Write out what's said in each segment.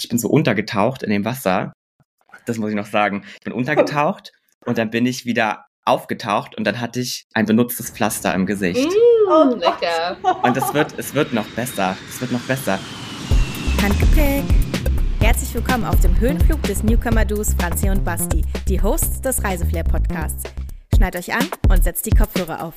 ich bin so untergetaucht in dem Wasser. Das muss ich noch sagen. Ich bin untergetaucht und dann bin ich wieder aufgetaucht und dann hatte ich ein benutztes Pflaster im Gesicht. Mm, oh, lecker. Und es wird, es wird noch besser. Es wird noch besser. Handgepäck. Herzlich willkommen auf dem Höhenflug des Newcomer-Duos Franzi und Basti, die Hosts des Reiseflair-Podcasts. Schneid euch an und setzt die Kopfhörer auf.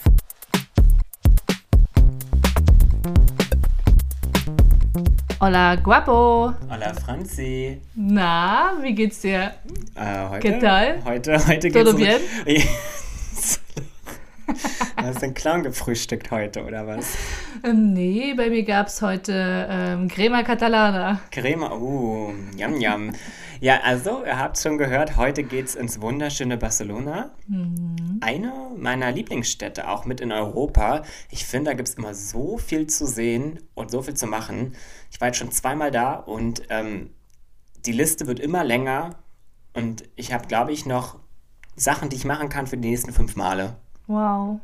Hola, guapo. Hola, Franzi. Na, wie geht's dir? Äh, heute, ¿Qué tal? Heute, heute geht's Todo um- bien? Hast du einen Clown gefrühstückt heute, oder was? Ähm, nee, bei mir gab's heute ähm, Crema Catalana. Creme, uh, yum, yum. Ja, also, ihr habt schon gehört, heute geht's ins wunderschöne Barcelona. Eine meiner Lieblingsstädte, auch mit in Europa. Ich finde, da gibt's immer so viel zu sehen und so viel zu machen. Ich war jetzt schon zweimal da und ähm, die Liste wird immer länger. Und ich habe, glaube ich, noch Sachen, die ich machen kann für die nächsten fünf Male. Wow.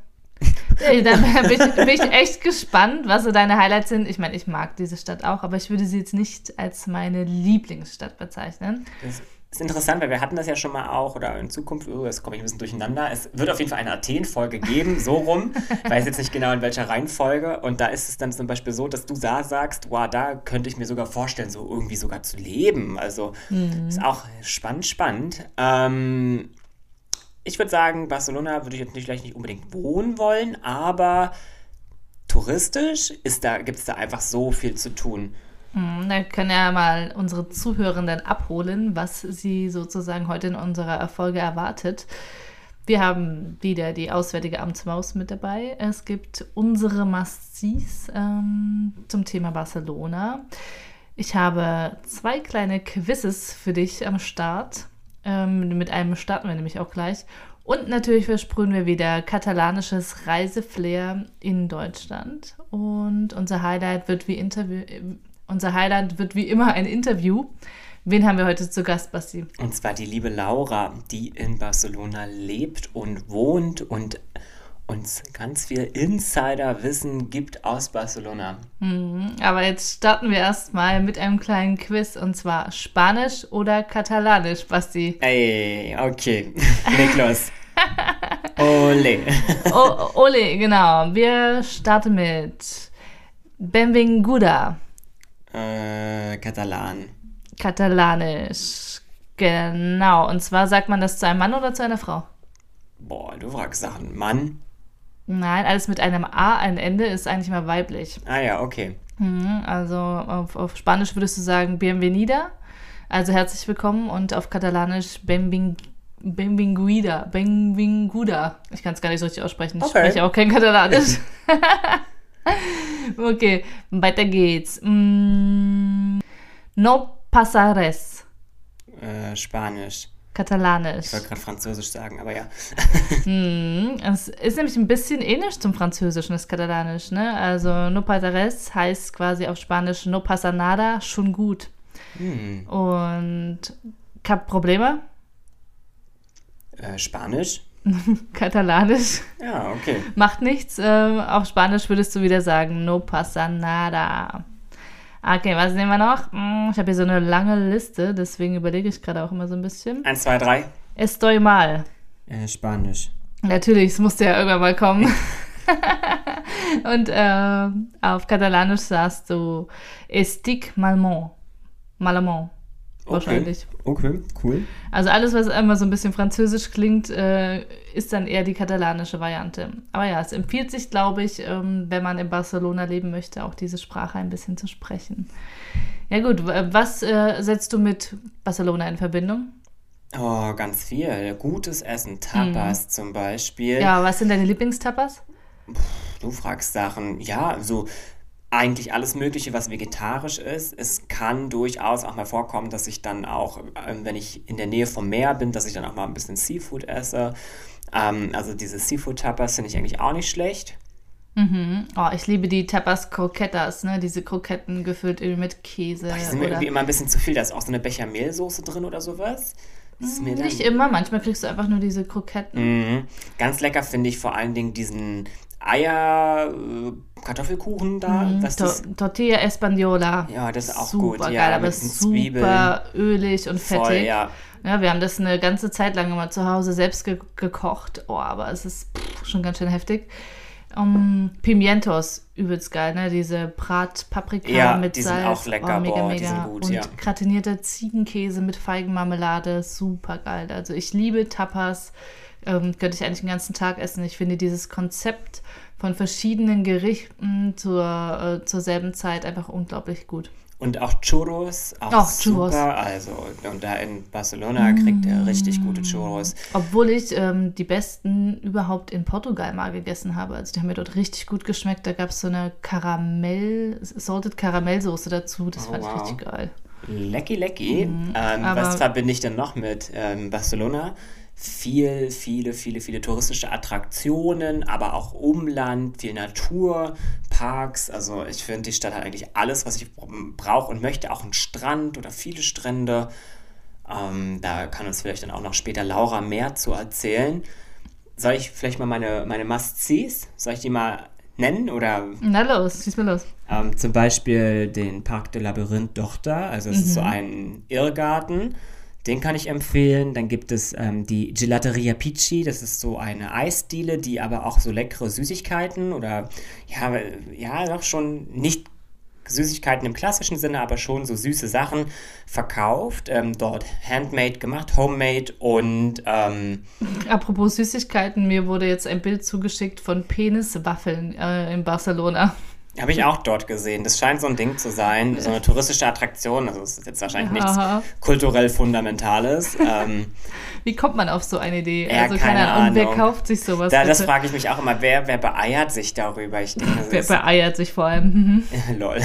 Dann bin ich, bin ich echt gespannt, was so deine Highlights sind. Ich meine, ich mag diese Stadt auch, aber ich würde sie jetzt nicht als meine Lieblingsstadt bezeichnen. Das ist interessant, weil wir hatten das ja schon mal auch, oder in Zukunft, oh, jetzt komme ich ein bisschen durcheinander. Es wird auf jeden Fall eine Athen-Folge geben, so rum. Ich weiß jetzt nicht genau in welcher Reihenfolge. Und da ist es dann zum Beispiel so, dass du da sagst, wow, da könnte ich mir sogar vorstellen, so irgendwie sogar zu leben. Also ist auch spannend, spannend. Ähm, ich würde sagen, Barcelona würde ich jetzt nicht, vielleicht nicht unbedingt wohnen wollen, aber touristisch gibt es da einfach so viel zu tun. Hm, Da können ja mal unsere Zuhörenden abholen, was sie sozusagen heute in unserer Erfolge erwartet. Wir haben wieder die Auswärtige Amtsmaus mit dabei. Es gibt unsere Mastis ähm, zum Thema Barcelona. Ich habe zwei kleine Quizzes für dich am Start. Ähm, mit einem starten wir nämlich auch gleich. Und natürlich versprühen wir wieder katalanisches Reiseflair in Deutschland. Und unser Highlight wird wie Interview. Unser Highlight wird wie immer ein Interview. Wen haben wir heute zu Gast, Basti? Und zwar die liebe Laura, die in Barcelona lebt und wohnt und uns ganz viel Insiderwissen gibt aus Barcelona. Aber jetzt starten wir erstmal mit einem kleinen Quiz und zwar Spanisch oder Katalanisch, Basti? Ey, okay. Leg los. Ole. Oh, Ole, genau. Wir starten mit Benvinguda, äh, Katalan. Katalanisch. Genau. Und zwar sagt man das zu einem Mann oder zu einer Frau? Boah, du fragst Sachen. Mann. Nein, alles mit einem A ein Ende ist eigentlich mal weiblich. Ah ja, okay. Mhm, Also auf, auf Spanisch würdest du sagen Bienvenida, also herzlich willkommen und auf Katalanisch Benving, Benvinguida, Benvinguda. Ich kann es gar nicht so richtig aussprechen, ich Okay. spreche auch kein Katalanisch. okay, weiter geht's. Mm, no pasares, Äh, Spanisch. Katalanisch. Ich wollte gerade Französisch sagen, aber ja. Mhm, Es ist nämlich ein bisschen ähnlich zum Französischen, das Katalanisch. Ne? Also no pasares heißt quasi auf Spanisch no pasa nada, schon gut. Hm. Und Cap Probleme, Äh, Spanisch? Katalanisch, Ja, okay. macht nichts. Ähm, auf Spanisch würdest du wieder sagen no pasa nada. Okay, was nehmen wir noch? Hm, Ich habe hier so eine lange Liste, deswegen überlege ich gerade auch immer so ein bisschen. Eins, zwei, drei. Estoy mal. Äh, Spanisch. Natürlich, es musste ja irgendwann mal kommen. Und äh, auf Katalanisch sagst du Estic malmont. Malamont. Wahrscheinlich. Okay, cool. Also alles, was immer so ein bisschen französisch klingt, äh, ist dann eher die katalanische Variante. Aber ja, es empfiehlt sich, glaube ich, ähm, wenn man in Barcelona leben möchte, auch diese Sprache ein bisschen zu sprechen. Ja gut, was äh, setzt du mit Barcelona in Verbindung? Oh, ganz viel. Gutes Essen. Tapas zum Beispiel. Ja, was sind deine Lieblingstapas? Du fragst Sachen. Ja, so eigentlich alles Mögliche, was vegetarisch ist. Es kann durchaus auch mal vorkommen, dass ich dann auch, ähm, wenn ich in der Nähe vom Meer bin, dass ich dann auch mal ein bisschen Seafood esse. Ähm, also diese Seafood-Tapas finde ich eigentlich auch nicht schlecht. Oh, ich liebe die Tapas Croquetas, ne? Diese Kroketten gefüllt mit Käse. Die sind mir irgendwie immer ein bisschen zu viel. Da ist auch so eine Bechamelsoße drin oder sowas. Das ist dann, nicht immer, manchmal kriegst du einfach nur diese Kroketten. Mhm. Ganz lecker finde ich vor allen Dingen diesen Eier, äh, Kartoffelkuchen da. Mhm, Was To das, Tortilla Española. ja, das ist auch super gut. geil, ja, aber ist super ölig und fettig. Voll, ja. Ja, wir haben das eine ganze Zeit lang immer zu Hause selbst ge gekocht. Oh, aber es ist pff, schon ganz schön heftig. Um, Pimientos, übelst geil, ne? Diese Bratpaprika Ja, mit die sind Salz. auch lecker, Oh, mega, boah, die mega. sind gut, Und ja. gratinierter Ziegenkäse mit Feigenmarmelade, super geil. Also ich liebe Tapas. Ähm, könnte ich eigentlich den ganzen Tag essen. Ich finde dieses Konzept von verschiedenen Gerichten zur, äh, zur selben Zeit einfach unglaublich gut. Und auch Churros, auch Churros. super. Also, und da in Barcelona kriegt er richtig gute Churros. Obwohl ich ähm, die besten überhaupt in Portugal mal gegessen habe. Also die haben mir dort richtig gut geschmeckt. Da gab es so eine Karamell, Salted Karamellsoße dazu. Das Oh, fand ich wow. richtig geil. Lecky, lecky. ähm, Mhm. aber- was verbinde ich denn noch mit ähm, Barcelona? Viel, viele, viele, viele touristische Attraktionen, aber auch Umland, viel Natur, Parks. Also ich finde, die Stadt hat eigentlich alles, was ich brauche und möchte. Auch einen Strand oder viele Strände. Ähm, da kann uns vielleicht dann auch noch später Laura mehr zu erzählen. Soll ich vielleicht mal meine, meine Must-Sees, soll ich die mal nennen oder Na los, schieß mal los. ähm, zum Beispiel den Parc de Labyrinth d'Horta, also es ist so ein Irrgarten, den kann ich empfehlen. Dann gibt es ähm, die Gelateria Pici, das ist so eine Eisdiele, die aber auch so leckere Süßigkeiten oder ja, ja, doch schon nicht Süßigkeiten im klassischen Sinne, aber schon so süße Sachen verkauft. Ähm, dort handmade gemacht, homemade und ähm, Apropos Süßigkeiten, mir wurde jetzt ein Bild zugeschickt von Peniswaffeln äh, in Barcelona. Habe ich auch dort gesehen. Das scheint so ein Ding zu sein, so eine touristische Attraktion. Also es ist jetzt wahrscheinlich Aha. nichts kulturell Fundamentales. ähm, Wie kommt man auf so eine Idee? Ja, also keine Ahnung. Und wer Ahnung. kauft sich sowas? da, das frage ich mich auch immer, wer, wer beeiert sich darüber? Ich denke, Wer beeiert sich vor allem? Mhm. lol.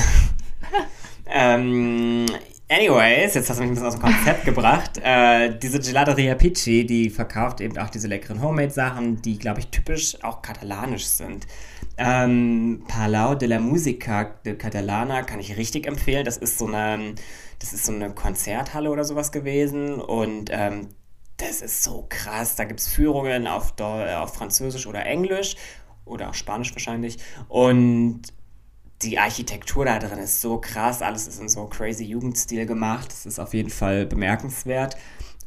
ähm, anyways, jetzt hast du mich ein bisschen aus dem Konzept gebracht. Äh, diese Gelateria Pici, die verkauft eben auch diese leckeren Homemade-Sachen, die, glaube ich, typisch auch katalanisch sind. Ähm, Palau de la Música de Catalana kann ich richtig empfehlen. Das ist so eine, das ist so eine Konzerthalle oder sowas gewesen und ähm, das ist so krass. Da gibt es Führungen auf, äh, auf Französisch oder Englisch oder auch Spanisch wahrscheinlich. Und die Architektur da drin ist so krass. Alles ist in so crazy Jugendstil gemacht. Das ist auf jeden Fall bemerkenswert.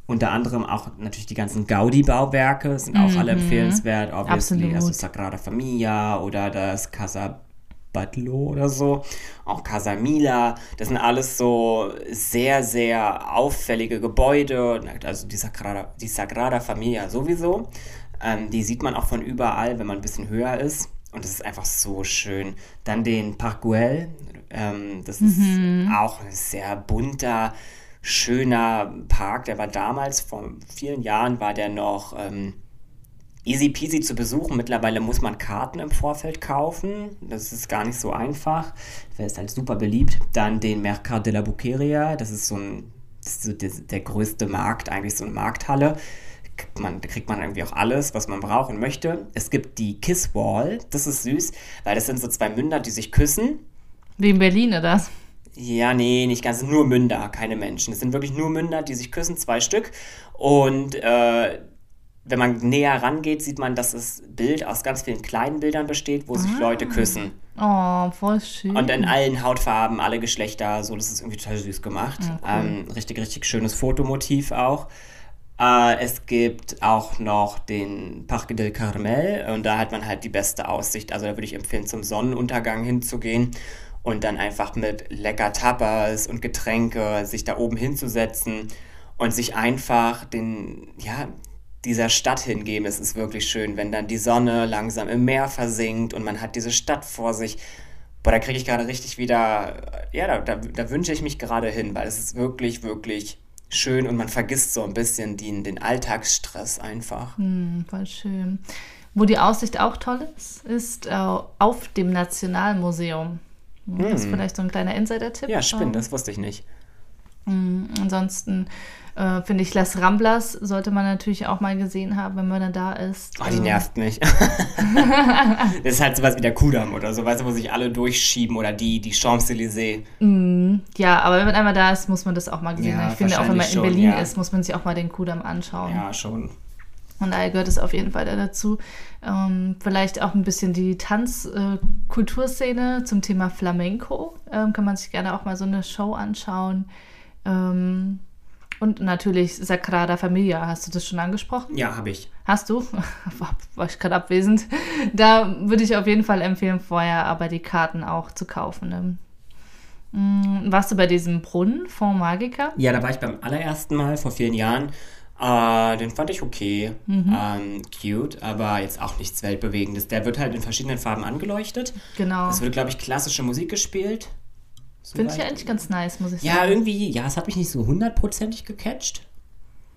Unter anderem auch natürlich die ganzen Gaudi-Bauwerke sind auch alle empfehlenswert. Obviously, Absolut. also Sagrada Familia oder das Casa Batlló oder so, auch Casa Mila, das sind alles so sehr, sehr auffällige Gebäude, also die Sagrada, die Sagrada Familia sowieso, ähm, die sieht man auch von überall, wenn man ein bisschen höher ist. Und das ist einfach so schön. Dann den Parc Güell, ähm, das ist auch ein sehr bunter, schöner Park, der war damals, vor vielen Jahren war der noch... Ähm, easy peasy zu besuchen. Mittlerweile muss man Karten im Vorfeld kaufen. Das ist gar nicht so einfach. Der ist halt super beliebt. Dann den Mercat de la Buqueria. Das ist so ein, so der, der größte Markt, eigentlich so eine Markthalle. Man, da kriegt man irgendwie auch alles, was man braucht und möchte. Es gibt die Kiss Wall. Das ist süß, weil das sind so zwei Münder, die sich küssen. Wie in Berlin, oder? Ja, nee, nicht ganz. Nur Münder, keine Menschen. Es sind wirklich nur Münder, die sich küssen, zwei Stück. Und äh, wenn man näher rangeht, sieht man, dass das Bild aus ganz vielen kleinen Bildern besteht, wo sich Leute küssen. Oh, voll schön. Und in allen Hautfarben, alle Geschlechter, so, das ist irgendwie total süß gemacht. ähm, richtig, richtig schönes Fotomotiv auch. Äh, es gibt auch noch den Parque del Carmel und da hat man halt die beste Aussicht. Also da würde ich empfehlen, zum Sonnenuntergang hinzugehen und dann einfach mit lecker Tapas und Getränke sich da oben hinzusetzen und sich einfach den, ja, dieser Stadt hingeben. Es ist wirklich schön, wenn dann die Sonne langsam im Meer versinkt und man hat diese Stadt vor sich. Boah, da kriege ich gerade richtig wieder, ja, da, da, da wünsche ich mich gerade hin, weil es ist wirklich, wirklich schön und man vergisst so ein bisschen den, den Alltagsstress einfach. Hm, voll schön. Wo die Aussicht auch toll ist, ist äh, auf dem Nationalmuseum. Hm, Das ist vielleicht so ein kleiner Insider-Tipp. Ja, spannend, Ähm, das wusste ich nicht. Ansonsten äh, finde ich, Las Ramblas sollte man natürlich auch mal gesehen haben, wenn man dann da ist. Oh, die Ähm, nervt mich. das ist halt sowas wie der Kudamm oder so, weißt du, wo sich alle durchschieben oder die, die Champs-Élysées. Ja, aber wenn man einmal da ist, muss man das auch mal gesehen Ja, haben. Ich finde, auch wenn man in wahrscheinlich Berlin schon, ja. ist, muss man sich auch mal den Kudamm anschauen. Ja, schon. Und daher gehört es auf jeden Fall da dazu. Ähm, vielleicht auch ein bisschen die Tanzkulturszene äh, zum Thema Flamenco. Ähm, kann man sich gerne auch mal so eine Show anschauen. Ähm, und natürlich Sagrada Familia, hast du das schon angesprochen? Ja, habe ich. Hast du? War ich gerade abwesend. Da würde ich auf jeden Fall empfehlen, vorher aber die Karten auch zu kaufen. Ne? Mm, warst du bei diesem Brunnen, Fond Magica? Ja, da war ich beim allerersten Mal vor vielen Jahren. Äh, den fand ich okay, mhm. ähm, cute, aber jetzt auch nichts Weltbewegendes. Der wird halt in verschiedenen Farben angeleuchtet. Genau. Es wird, glaube ich, klassische Musik gespielt. Finde ich eigentlich ganz nice, muss ich sagen. Ja, irgendwie, ja, es hat mich nicht so hundertprozentig gecatcht.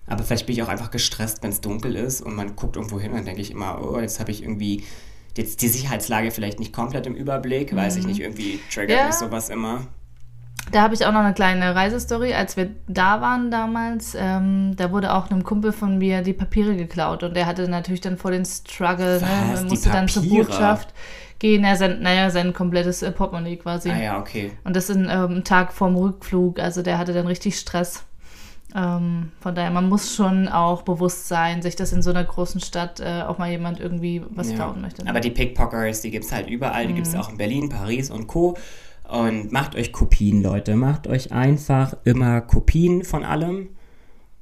Aber vielleicht bin ich auch einfach gestresst, wenn es dunkel ist und man guckt irgendwo hin und dann denke ich immer, oh, jetzt habe ich irgendwie jetzt die Sicherheitslage vielleicht nicht komplett im Überblick, mhm. weiß ich mhm. nicht, irgendwie triggert ja. mich sowas immer. Da habe ich auch noch eine kleine Reisestory. Als wir da waren damals, ähm, da wurde auch einem Kumpel von mir die Papiere geklaut und der hatte natürlich dann vor den Struggle, ne, Was, ne, musste dann zur Botschaft gehen. Er sein, naja, sein komplettes äh, Portemonnaie quasi. Ah ja, okay. Und das ist ein ähm, Tag vorm Rückflug, also der hatte dann richtig Stress. Ähm, von daher, man muss schon auch bewusst sein, sich das in so einer großen Stadt äh, auch mal jemand irgendwie was ja. klauen möchte. Ne? Aber die Pickpockers, die gibt es halt überall, die mhm. gibt es auch in Berlin, Paris und Co. Und macht euch Kopien, Leute. Macht euch einfach immer Kopien von allem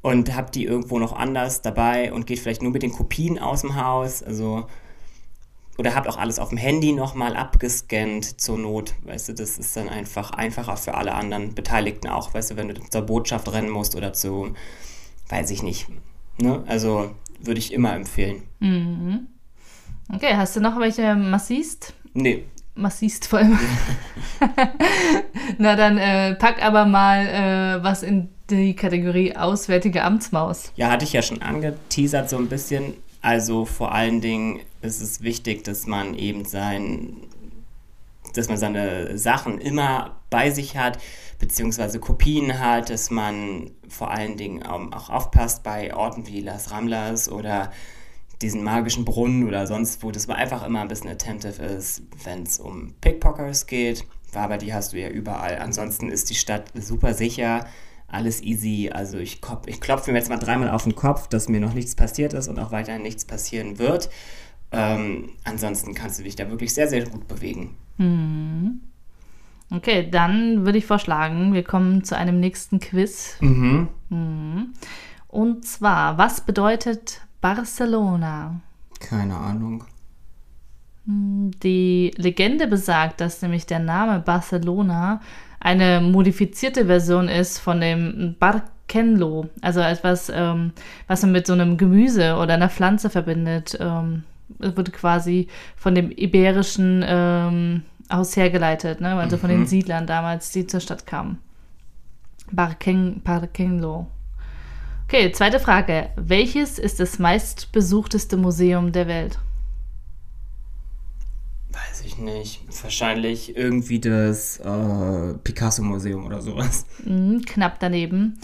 und habt die irgendwo noch anders dabei und geht vielleicht nur mit den Kopien aus dem Haus. Also oder habt auch alles auf dem Handy nochmal abgescannt zur Not. Weißt du, das ist dann einfach einfacher für alle anderen Beteiligten auch. Weißt du, wenn du zur Botschaft rennen musst oder zu, weiß ich nicht. Ne? Also würde ich immer empfehlen. Mhm. Okay, hast du noch welche Massist? Nee, massivst vor allem. Na dann äh, pack aber mal äh, was in die Kategorie Auswärtige Amtsmaus. Ja, hatte ich ja schon angeteasert so ein bisschen. Also vor allen Dingen ist es wichtig, dass man eben sein, dass man seine Sachen immer bei sich hat, beziehungsweise Kopien hat, dass man vor allen Dingen auch aufpasst bei Orten wie Las Ramblas oder diesen magischen Brunnen oder sonst wo, dass man einfach immer ein bisschen attentive ist, wenn es um Pickpockers geht. Aber die hast du ja überall. Ansonsten ist die Stadt super sicher, alles easy. Also ich, ich klopfe mir jetzt mal dreimal auf den Kopf, dass mir noch nichts passiert ist und auch weiterhin nichts passieren wird. Ähm, ansonsten kannst du dich da wirklich sehr, sehr gut bewegen. Mhm. Okay, dann würde ich vorschlagen, wir kommen zu einem nächsten Quiz. Mhm. Mhm. Und zwar, was bedeutet Barcelona. Keine Ahnung. Hm, die Legende besagt, dass nämlich der Name Barcelona eine modifizierte Version ist von dem Barkenlo, also etwas, ähm, was man mit so einem Gemüse oder einer Pflanze verbindet. Ähm, wird quasi von dem iberischen ähm, aus hergeleitet, ne? also mhm. von den mhm. Siedlern damals, die zur Stadt kamen. Barken, Barkenlo. Okay, zweite Frage. Welches ist das meistbesuchteste Museum der Welt? Weiß ich nicht. Wahrscheinlich irgendwie das äh, Picasso-Museum oder sowas. Mhm, knapp daneben.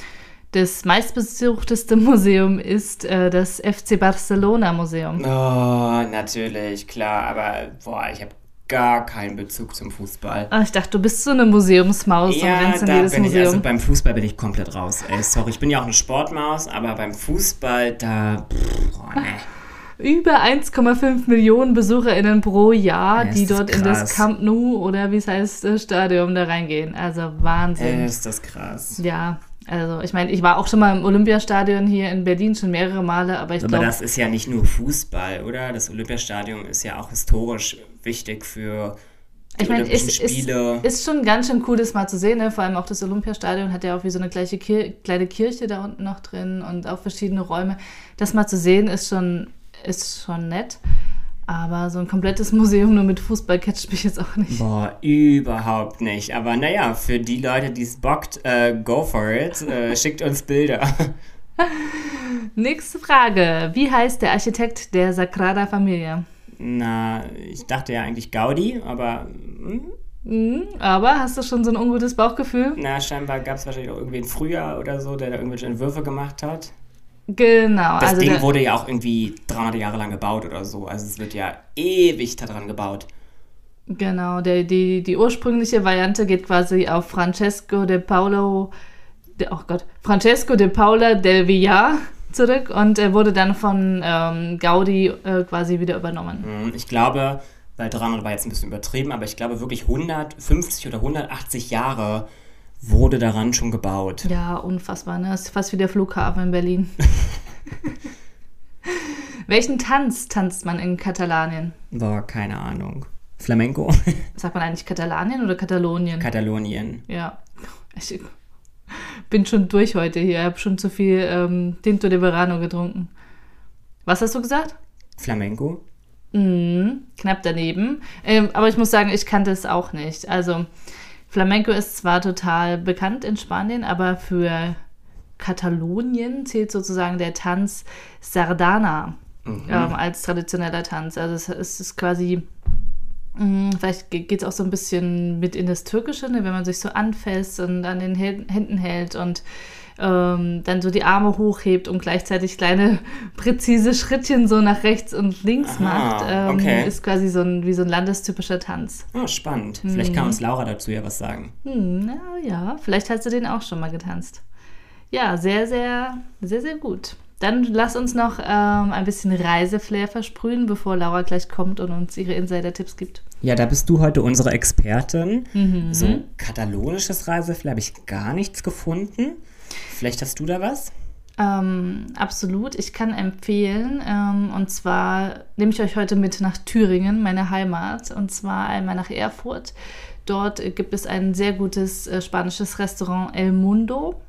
Das meistbesuchteste Museum ist äh, das FC Barcelona Museum. Oh, natürlich, klar. Aber boah, ich habe gar keinen Bezug zum Fußball. Ach, ich dachte, du bist so eine Museumsmaus ja, und rennst in jedes bin Museum. Ich, also beim Fußball bin ich komplett raus. Ey, sorry, ich bin ja auch eine Sportmaus, aber beim Fußball, da. Pff, oh, nee. Über 1,5 Millionen BesucherInnen pro Jahr, ja, die dort krass. in das Camp Nou oder wie es heißt, Stadion da reingehen. Also Wahnsinn. Ey, ist das krass. Ja, also ich meine, ich war auch schon mal im Olympiastadion hier in Berlin schon mehrere Male, aber ich glaube... Aber das ist ja nicht nur Fußball, oder? Das Olympiastadion ist ja auch historisch wichtig für die ich meine, ist, Spiele. Ist, ist schon ganz schön cool, das mal zu sehen. Ne? Vor allem auch das Olympiastadion hat ja auch wie so eine gleiche Kir kleine Kirche da unten noch drin und auch verschiedene Räume. Das mal zu sehen ist schon, ist schon nett. Aber so ein komplettes Museum nur mit Fußball catcht mich jetzt auch nicht. Boah, überhaupt nicht. Aber naja, für die Leute, die es bockt, äh, go for it. Äh, schickt uns Bilder. Nächste Frage. Wie heißt der Architekt der Sagrada Familia? Na, ich dachte ja eigentlich Gaudi, aber. Hm? Mhm, aber hast du schon so ein ungutes Bauchgefühl? Na, scheinbar gab es wahrscheinlich auch irgendwie ein Frühjahr oder so, der da irgendwelche Entwürfe gemacht hat. Genau. Das also Ding wurde ja auch irgendwie 300 Jahre lang gebaut oder so. Also es wird ja ewig daran gebaut. Genau, der, die, die ursprüngliche Variante geht quasi auf Francesco de Paolo, de, oh Gott, Francesco de Paula del Villar zurück und äh, wurde dann von ähm, Gaudi äh, quasi wieder übernommen. Hm, ich glaube, weil 300 war jetzt ein bisschen übertrieben, aber ich glaube wirklich 150 oder 180 Jahre wurde daran schon gebaut. Ja, unfassbar, ne? Das ist fast wie der Flughafen in Berlin. Welchen Tanz tanzt man in Katalanien? Boah, keine Ahnung. Flamenco? Sagt man eigentlich Katalanien oder Katalonien? Katalonien. Ja. Ich bin schon durch heute hier. Ich habe schon zu viel ähm, Tinto de Verano getrunken. Was hast du gesagt? Flamenco? Mhm, knapp daneben. Ähm, aber ich muss sagen, ich kannte es auch nicht. Also Flamenco ist zwar total bekannt in Spanien, aber für Katalonien zählt sozusagen der Tanz Sardana mhm. ähm, als traditioneller Tanz. Also es, ist quasi, vielleicht geht es auch so ein bisschen mit in das Türkische, ne, wenn man sich so anfasst und an den Händen hält und ähm, dann so die Arme hochhebt und gleichzeitig kleine präzise Schrittchen so nach rechts und links Aha, macht, ähm, okay. ist quasi so ein, wie so ein landestypischer Tanz. Oh, spannend. Hm. Vielleicht kann uns Laura dazu ja was sagen. Hm, na, ja, vielleicht hast du den auch schon mal getanzt. Ja, sehr, sehr, sehr, sehr gut. Dann lass uns noch ähm, ein bisschen Reiseflair versprühen, bevor Laura gleich kommt und uns ihre Insider-Tipps gibt. Ja, da bist du heute unsere Expertin. Mhm. So katalonisches Reiseflair habe ich gar nichts gefunden. Vielleicht hast du da was? Ähm, absolut. Ich kann empfehlen, ähm, und zwar nehme ich euch heute mit nach Thüringen, meine Heimat, und zwar einmal nach Erfurt. Dort gibt es ein sehr gutes äh, spanisches Restaurant El Mundo.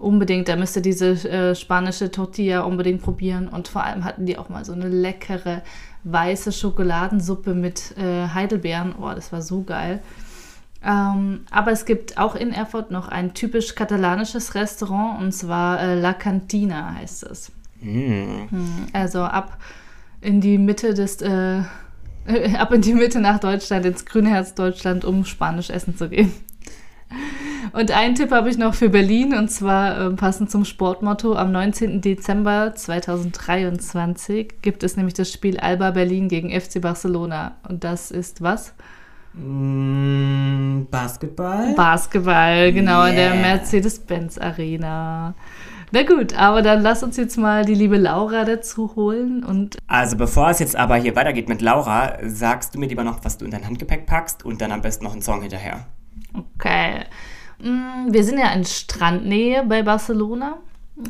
Unbedingt, da müsst ihr diese äh, spanische Tortilla unbedingt probieren. Und vor allem hatten die auch mal so eine leckere weiße Schokoladensuppe mit äh, Heidelbeeren. Oh, das war so geil. Ähm, aber es gibt auch in Erfurt noch ein typisch katalanisches Restaurant und zwar äh, La Cantina heißt es. Mm. Also ab in die Mitte des, äh, ab in die Mitte nach Deutschland, ins grüne Herz Deutschland, um Spanisch essen zu gehen. Und einen Tipp habe ich noch für Berlin und zwar äh, passend zum Sportmotto. Am 19. Dezember 2023 gibt es nämlich das Spiel Alba Berlin gegen FC Barcelona. Und das ist was? Mm, Basketball? Basketball, genau, yeah. in der Mercedes-Benz Arena. Na gut, aber dann lass uns jetzt mal die liebe Laura dazu holen und. Also bevor es jetzt aber hier weitergeht mit Laura, sagst du mir lieber noch, was du in dein Handgepäck packst und dann am besten noch einen Song hinterher. Okay. Mm, wir sind ja in Strandnähe bei Barcelona.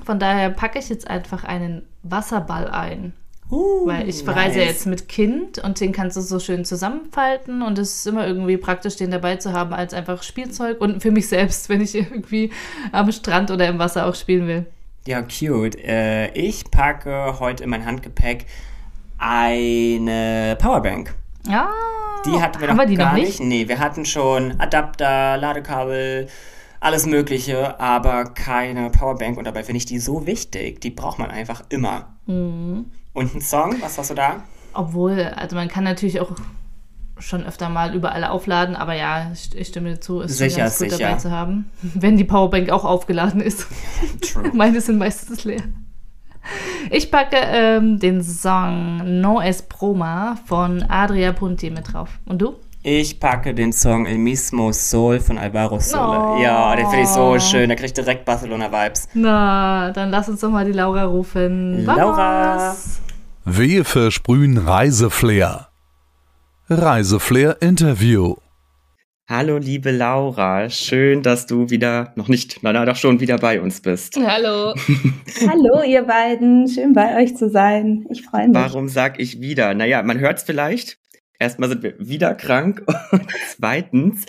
Von daher packe ich jetzt einfach einen Wasserball ein. Uh, Weil ich verreise nice. jetzt mit Kind und den kannst du so schön zusammenfalten und es ist immer irgendwie praktisch, den dabei zu haben als einfach Spielzeug und für mich selbst, wenn ich irgendwie am Strand oder im Wasser auch spielen will. Ja, cute. Äh, ich packe heute in mein Handgepäck eine Powerbank. Ja. Die hatten wir noch die gar noch nicht? nicht. Nee, wir hatten schon Adapter, Ladekabel, alles Mögliche, aber keine Powerbank. Und dabei finde ich die so wichtig. Die braucht man einfach immer. Mhm. Und ein Song, was hast du da? Obwohl, also man kann natürlich auch schon öfter mal überall aufladen, aber ja, ich, stimme dir zu, es ist sicher, ganz gut sicher. dabei zu haben, wenn die Powerbank auch aufgeladen ist. True. Meine sind meistens leer. Ich packe ähm, den Song No Es Proma von Adria Punti mit drauf. Und du? Ich packe den Song El Mismo Soul von Alvaro Sole. Oh. Ja, den finde ich so schön. Der kriegt direkt Barcelona-Vibes. Na, dann lass uns doch mal die Laura rufen. Laura! Wir versprühen Reiseflair. Reiseflair Interview. Hallo, liebe Laura. Schön, dass du wieder, noch nicht, na, doch schon wieder bei uns bist. Hallo. Hallo, ihr beiden. Schön bei euch zu sein. Ich freue mich. Warum sag ich wieder? Naja, man hört es vielleicht. Erstmal sind wir wieder krank und zweitens,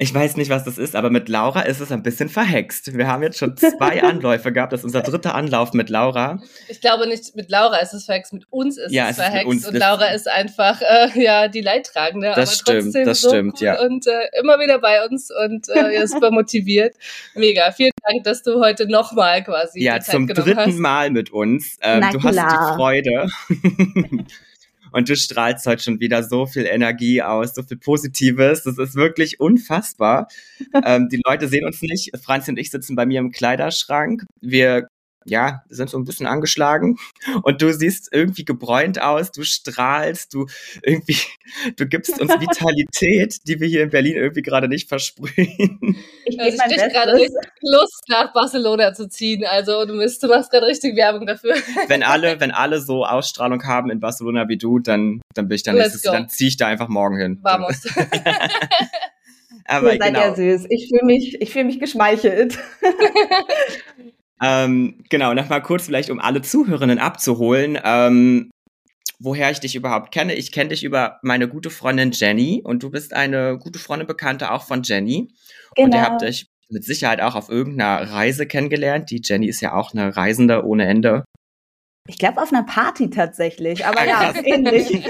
ich weiß nicht, was das ist, aber mit Laura ist es ein bisschen verhext. Wir haben jetzt schon zwei Anläufe gehabt. Das ist unser dritter Anlauf mit Laura. Ich glaube nicht, mit Laura ist es verhext, mit uns ist ja, es, es verhext. Ist uns, und Laura ist einfach äh, ja die Leidtragende. Das stimmt, das so stimmt, ja. Und äh, immer wieder bei uns und äh, super motiviert. Mega. Vielen Dank, dass du heute nochmal quasi. Ja, zum dritten hast. Mal mit uns. Ähm, du hast die Freude. Und du strahlst heute schon wieder so viel Energie aus, so viel Positives. Das ist wirklich unfassbar. ähm, die Leute sehen uns nicht. Franz und ich sitzen bei mir im Kleiderschrank. Wir ja, sind so ein bisschen angeschlagen und du siehst irgendwie gebräunt aus, du strahlst, du irgendwie, du gibst uns Vitalität, die wir hier in Berlin irgendwie gerade nicht versprühen. Ich also ich gerade richtig Lust, nach Barcelona zu ziehen. Also du, bist, du machst gerade richtig Werbung dafür. Wenn alle, wenn alle so Ausstrahlung haben in Barcelona wie du, dann, dann bin ich da nächstes, dann ziehe ich da einfach morgen hin. Vamos. Aber Ihr seid genau. ja süß. Ich fühle mich, ich fühle mich geschmeichelt. Ähm, genau, nochmal kurz vielleicht, um alle Zuhörerinnen abzuholen. Ähm, woher ich dich überhaupt kenne. Ich kenne dich über meine gute Freundin Jenny und du bist eine gute Freundin Bekannte auch von Jenny. Genau. Und ihr habt euch mit Sicherheit auch auf irgendeiner Reise kennengelernt. Die Jenny ist ja auch eine Reisende ohne Ende. Ich glaube auf einer Party tatsächlich, aber ja, ähnlich.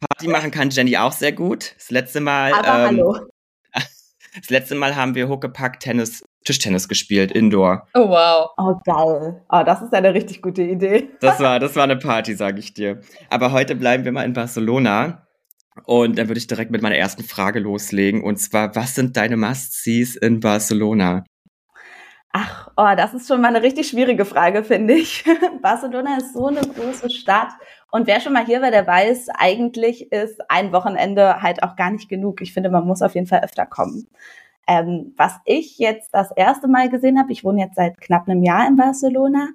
Party machen kann Jenny auch sehr gut. Das letzte Mal. Aber ähm, hallo. Das letzte Mal haben wir Huckepack Tennis, Tischtennis gespielt, Indoor. Oh wow. Oh geil. Oh, das ist eine richtig gute Idee. Das war, das war eine Party, sage ich dir. Aber heute bleiben wir mal in Barcelona. Und dann würde ich direkt mit meiner ersten Frage loslegen. Und zwar, was sind deine Must-Sees in Barcelona? Ach, oh, das ist schon mal eine richtig schwierige Frage, finde ich. Barcelona ist so eine große Stadt und wer schon mal hier war, der weiß, eigentlich ist ein Wochenende halt auch gar nicht genug. Ich finde, man muss auf jeden Fall öfter kommen. Ähm, was ich jetzt das erste Mal gesehen habe, ich wohne jetzt seit knapp einem Jahr in Barcelona,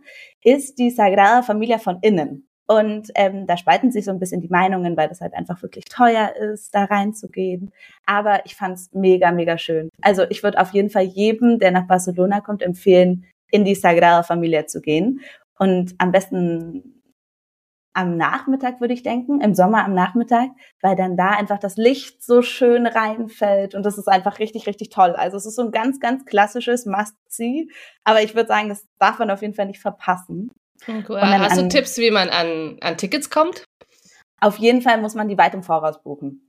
ist die Sagrada Familia von innen. Und ähm, da spalten sich so ein bisschen die Meinungen, weil das halt einfach wirklich teuer ist, da reinzugehen. Aber ich fand's mega, mega schön. Also ich würde auf jeden Fall jedem, der nach Barcelona kommt, empfehlen, in die Sagrada Familia zu gehen. Und am besten am Nachmittag, würde ich denken, im Sommer am Nachmittag, weil dann da einfach das Licht so schön reinfällt und das ist einfach richtig, richtig toll. Also es ist so ein ganz, ganz klassisches Must-See, aber ich würde sagen, das darf man auf jeden Fall nicht verpassen. Cool. Hast du Tipps, wie man an, an Tickets kommt? Auf jeden Fall muss man die weit im Voraus buchen.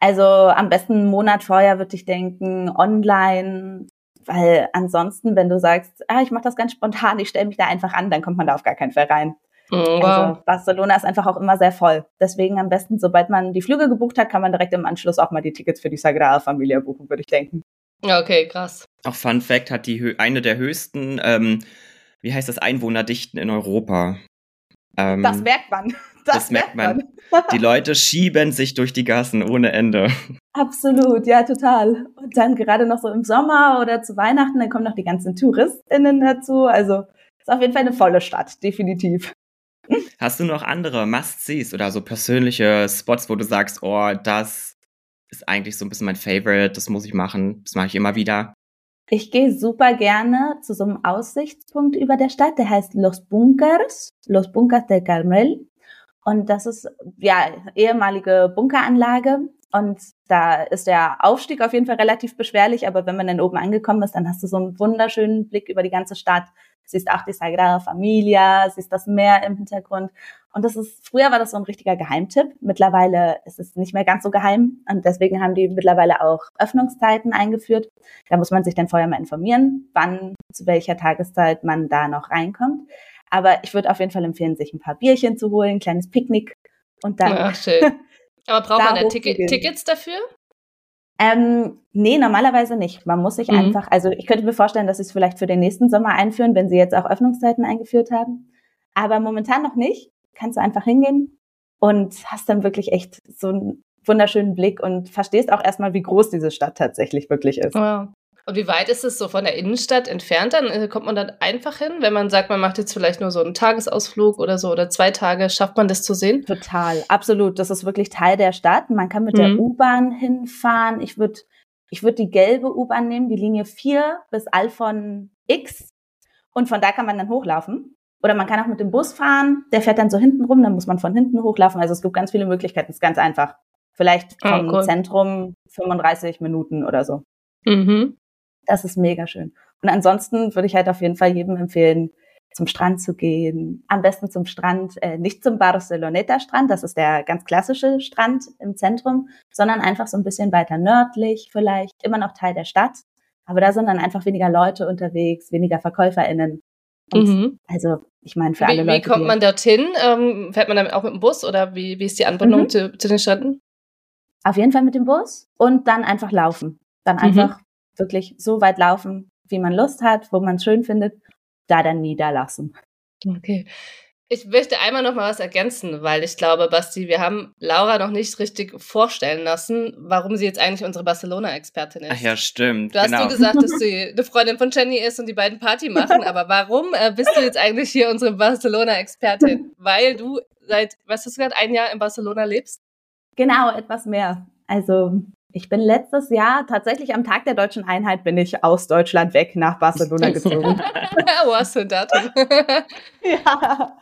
Also am besten einen Monat vorher würde ich denken, online, weil ansonsten, wenn du sagst, ah, ich mache das ganz spontan, ich stelle mich da einfach an, dann kommt man da auf gar keinen Fall rein. Wow. Also Barcelona ist einfach auch immer sehr voll. Deswegen am besten, sobald man die Flüge gebucht hat, kann man direkt im Anschluss auch mal die Tickets für die Sagrada Familia buchen, würde ich denken. Okay, krass. Auch Fun Fact hat die eine der höchsten, ähm, wie heißt das, Einwohnerdichten in Europa. Ähm, das merkt man. Das, das merkt man. man. die Leute schieben sich durch die Gassen ohne Ende. Absolut, ja, total. Und dann gerade noch so im Sommer oder zu Weihnachten, dann kommen noch die ganzen TouristInnen dazu. Also ist auf jeden Fall eine volle Stadt, definitiv. Hast du noch andere Must-Sees oder so persönliche Spots, wo du sagst, oh, das ist eigentlich so ein bisschen mein Favorite, das muss ich machen, das mache ich immer wieder? Ich gehe super gerne zu so einem Aussichtspunkt über der Stadt, der heißt Los Bunkers, Los Bunkers del Carmel. Und das ist ja ehemalige Bunkeranlage. Und da ist der Aufstieg auf jeden Fall relativ beschwerlich, aber wenn man dann oben angekommen ist, dann hast du so einen wunderschönen Blick über die ganze Stadt siehst auch die Sagrada Familia, siehst das Meer im Hintergrund. Und das ist, früher war das so ein richtiger Geheimtipp. Mittlerweile ist es nicht mehr ganz so geheim. Und deswegen haben die mittlerweile auch Öffnungszeiten eingeführt. Da muss man sich dann vorher mal informieren, wann, zu welcher Tageszeit man da noch reinkommt. Aber ich würde auf jeden Fall empfehlen, sich ein paar Bierchen zu holen, ein kleines Picknick und dann. Ach, schön. Aber braucht man da Ticket, Tickets dafür? Ähm, nee, normalerweise nicht. Man muss sich mhm. einfach, also ich könnte mir vorstellen, dass sie es vielleicht für den nächsten Sommer einführen, wenn sie jetzt auch Öffnungszeiten eingeführt haben. Aber momentan noch nicht. Kannst du einfach hingehen und hast dann wirklich echt so einen wunderschönen Blick und verstehst auch erstmal, wie groß diese Stadt tatsächlich wirklich ist. Wow. Und wie weit ist es so von der Innenstadt entfernt? Dann äh, kommt man dann einfach hin, wenn man sagt, man macht jetzt vielleicht nur so einen Tagesausflug oder so oder zwei Tage, schafft man das zu sehen? Total, absolut. Das ist wirklich Teil der Stadt. Man kann mit mhm. der U-Bahn hinfahren. Ich würde ich würd die gelbe U-Bahn nehmen, die Linie 4 bis Alphon X. Und von da kann man dann hochlaufen. Oder man kann auch mit dem Bus fahren, der fährt dann so hinten rum, dann muss man von hinten hochlaufen. Also es gibt ganz viele Möglichkeiten, es ist ganz einfach. Vielleicht ah, vom oh, cool. Zentrum 35 Minuten oder so. Mhm. Das ist mega schön. Und ansonsten würde ich halt auf jeden Fall jedem empfehlen, zum Strand zu gehen. Am besten zum Strand, äh, nicht zum Barceloneta Strand, das ist der ganz klassische Strand im Zentrum, sondern einfach so ein bisschen weiter nördlich vielleicht, immer noch Teil der Stadt. Aber da sind dann einfach weniger Leute unterwegs, weniger VerkäuferInnen. Mhm. Also, ich meine, für wie, alle Leute. Wie kommt man dorthin? Ähm, fährt man dann auch mit dem Bus oder wie, wie ist die Anbindung mhm. zu, zu den Stränden? Auf jeden Fall mit dem Bus und dann einfach laufen. Dann mhm. Wirklich so weit laufen, wie man Lust hat, wo man es schön findet, da dann niederlassen. Okay. Ich möchte einmal noch mal was ergänzen, weil ich glaube, Basti, wir haben Laura noch nicht richtig vorstellen lassen, warum sie jetzt eigentlich unsere Barcelona-Expertin ist. Ach ja, stimmt. Du hast genau. nur gesagt, dass sie eine Freundin von Jenny ist und die beiden Party machen, aber warum äh, bist du jetzt eigentlich hier unsere Barcelona-Expertin? Weil du seit, was hast du gesagt, ein Jahr in Barcelona lebst? Genau, etwas mehr. Also ich bin letztes Jahr tatsächlich am Tag der deutschen Einheit bin ich aus Deutschland weg nach Barcelona gezogen. Du ein Datum? ja.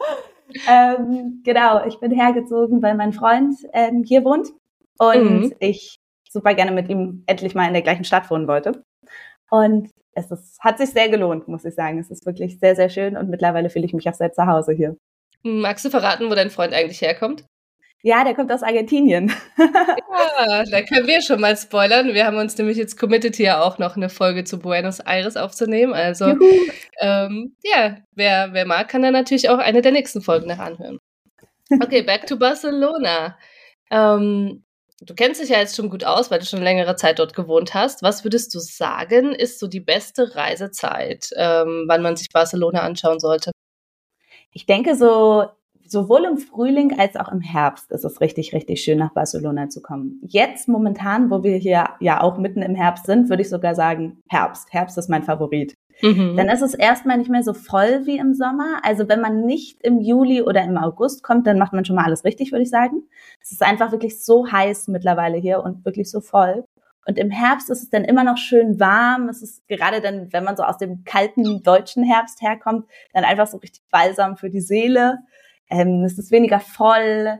Ähm, genau, ich bin hergezogen, weil mein Freund ähm, hier wohnt und Mhm. ich super gerne mit ihm endlich mal in der gleichen Stadt wohnen wollte. Und es ist, hat sich sehr gelohnt, muss ich sagen. Es ist wirklich sehr, sehr schön und mittlerweile fühle ich mich auch sehr zu Hause hier. Magst du verraten, wo dein Freund eigentlich herkommt? Ja, der kommt aus Argentinien. Ja, da können wir schon mal spoilern. Wir haben uns nämlich jetzt committed, hier auch noch eine Folge zu Buenos Aires aufzunehmen. Also, ähm, ja, wer, wer mag, kann dann natürlich auch eine der nächsten Folgen nach anhören. Okay, back to Barcelona. Ähm, du kennst dich ja jetzt schon gut aus, weil du schon längere Zeit dort gewohnt hast. Was würdest du sagen, ist so die beste Reisezeit, ähm, wann man sich Barcelona anschauen sollte? Ich denke so, sowohl im Frühling als auch im Herbst ist es richtig, richtig schön, nach Barcelona zu kommen. Jetzt momentan, wo wir hier ja auch mitten im Herbst sind, würde ich sogar sagen, Herbst. Herbst ist mein Favorit. Mhm. Dann ist es erstmal nicht mehr so voll wie im Sommer. Also wenn man nicht im Juli oder im August kommt, dann macht man schon mal alles richtig, würde ich sagen. Es ist einfach wirklich so heiß mittlerweile hier und wirklich so voll. Und im Herbst ist es dann immer noch schön warm. Es ist gerade dann, wenn man so aus dem kalten deutschen Herbst herkommt, dann einfach so richtig balsam für die Seele. Ähm, es ist weniger voll.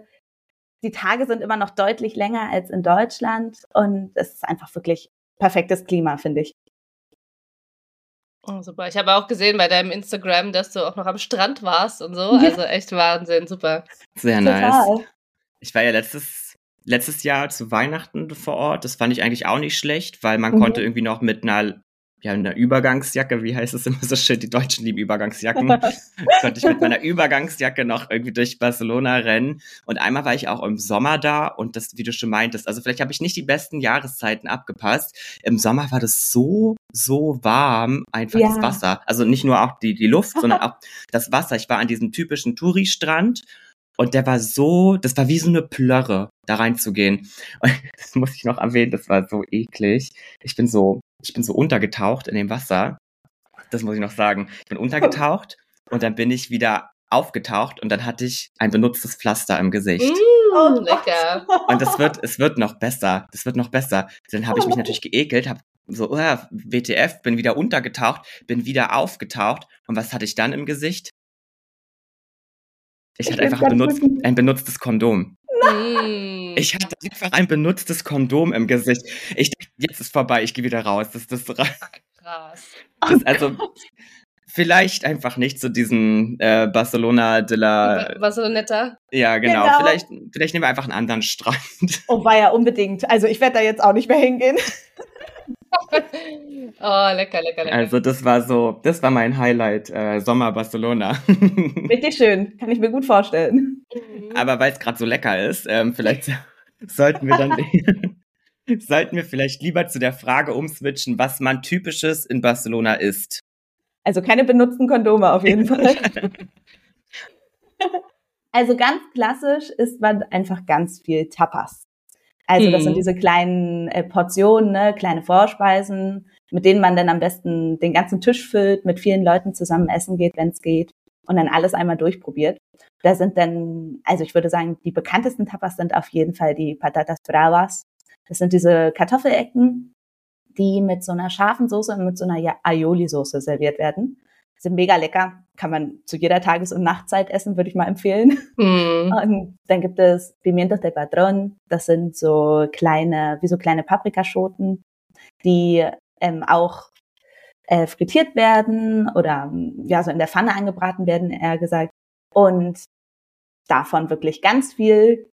Die Tage sind immer noch deutlich länger als in Deutschland. Und es ist einfach wirklich perfektes Klima, finde ich. Oh, super. Ich habe auch gesehen bei deinem Instagram, dass du auch noch am Strand warst und so. Ja. Also echt Wahnsinn, super. Sehr nice. Total. Ich war ja letztes, letztes Jahr zu Weihnachten vor Ort. Das fand ich eigentlich auch nicht schlecht, weil man Mhm. konnte irgendwie noch mit einer, ja, einer Übergangsjacke, wie heißt es immer so schön, die Deutschen lieben Übergangsjacken, konnte ich mit meiner Übergangsjacke noch irgendwie durch Barcelona rennen. Und einmal war ich auch im Sommer da und das, wie du schon meintest, also vielleicht habe ich nicht die besten Jahreszeiten abgepasst. Im Sommer war das so, so warm, einfach Ja. das Wasser. Also nicht nur auch die, die Luft, sondern auch das Wasser. Ich war an diesem typischen Touri-Strand und der war so, das war wie so eine Plörre, da reinzugehen. Und das muss ich noch erwähnen, das war so eklig. Ich bin so, ich bin so untergetaucht in dem Wasser. Das muss ich noch sagen. Ich bin untergetaucht und dann bin ich wieder aufgetaucht und dann hatte ich ein benutztes Pflaster im Gesicht. Oh Mmh, Gott. lecker. Und das wird, es wird noch besser. Das wird noch besser. Dann habe ich mich natürlich geekelt, habe so, oh, WTF, bin wieder untergetaucht, bin wieder aufgetaucht. Und was hatte ich dann im Gesicht? Ich Ich hatte einfach benutzt, ein benutztes Kondom. Mm. Ich hatte einfach ein benutztes Kondom im Gesicht. Ich dachte, jetzt ist vorbei, ich gehe wieder raus. Das, das, das Krass. also vielleicht einfach nicht zu diesem äh, Barcelona de la. Netter. Ja, genau. Genau. Vielleicht, vielleicht nehmen wir einfach einen anderen Strand. Oh, war ja unbedingt. Also ich werde da jetzt auch nicht mehr hingehen. Oh, lecker, lecker, lecker. Also das war so, das war mein Highlight, äh, Sommer Barcelona. Richtig schön. Kann ich mir gut vorstellen. Mhm. Aber weil es gerade so lecker ist, ähm, vielleicht sollten wir dann sollten wir vielleicht lieber zu der Frage umswitchen, was man typisches in Barcelona isst. Also keine benutzten Kondome auf jeden Fall. Also ganz klassisch isst man einfach ganz viel Tapas. Also das Mhm. sind diese kleinen äh, Portionen, ne, kleine Vorspeisen, mit denen man dann am besten den ganzen Tisch füllt, mit vielen Leuten zusammen essen geht, wenn es geht, und dann alles einmal durchprobiert. Da sind dann, also ich würde sagen, die bekanntesten Tapas sind auf jeden Fall die Patatas Bravas. Das sind diese Kartoffelecken, die mit so einer scharfen Soße und mit so einer Aioli-Soße serviert werden. Sind mega lecker. Kann man zu jeder Tages- und Nachtzeit essen, würde ich mal empfehlen. Mm. Und dann gibt es Pimientos de Padrón. Das sind so kleine, wie so kleine Paprikaschoten, die ähm, auch äh, frittiert werden oder ja so in der Pfanne angebraten werden, eher gesagt. Und davon wirklich ganz viel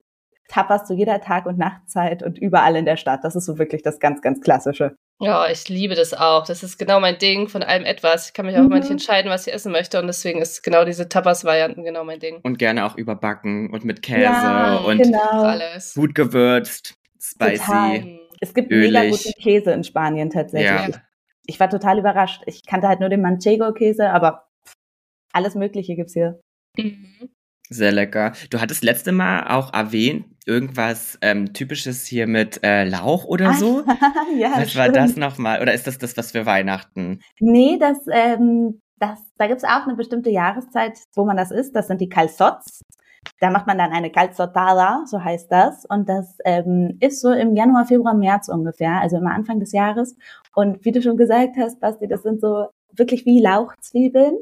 Tapas zu jeder Tag- und Nachtzeit und überall in der Stadt. Das ist so wirklich das ganz, ganz Klassische. Ja, ich liebe das auch. Das ist genau mein Ding von allem etwas. Ich kann mich auch immer Mhm. nicht entscheiden, was ich essen möchte. Und deswegen ist genau diese Tapas-Varianten genau mein Ding. Und gerne auch überbacken und mit Käse Ja, und genau. Alles. gut gewürzt, spicy. Total. Es gibt mega Ölig. guten Käse in Spanien tatsächlich. Ja. Ich, ich war total überrascht. Ich kannte halt nur den Manchego-Käse, aber Alles Mögliche gibt's hier. Mhm. Sehr lecker. Du hattest letzte Mal auch erwähnt, irgendwas ähm, Typisches hier mit äh, Lauch oder so. ja, was stimmt. war das nochmal? Oder ist das das, was für Weihnachten? Nee, das, ähm, das, da gibt's auch eine bestimmte Jahreszeit, wo man das isst. Das sind die Calzots. Da macht man dann eine Calzotada, so heißt das. Und das ähm, ist so im Januar, Februar, März ungefähr, also immer Anfang des Jahres. Und wie du schon gesagt hast, Basti, das sind so wirklich wie Lauchzwiebeln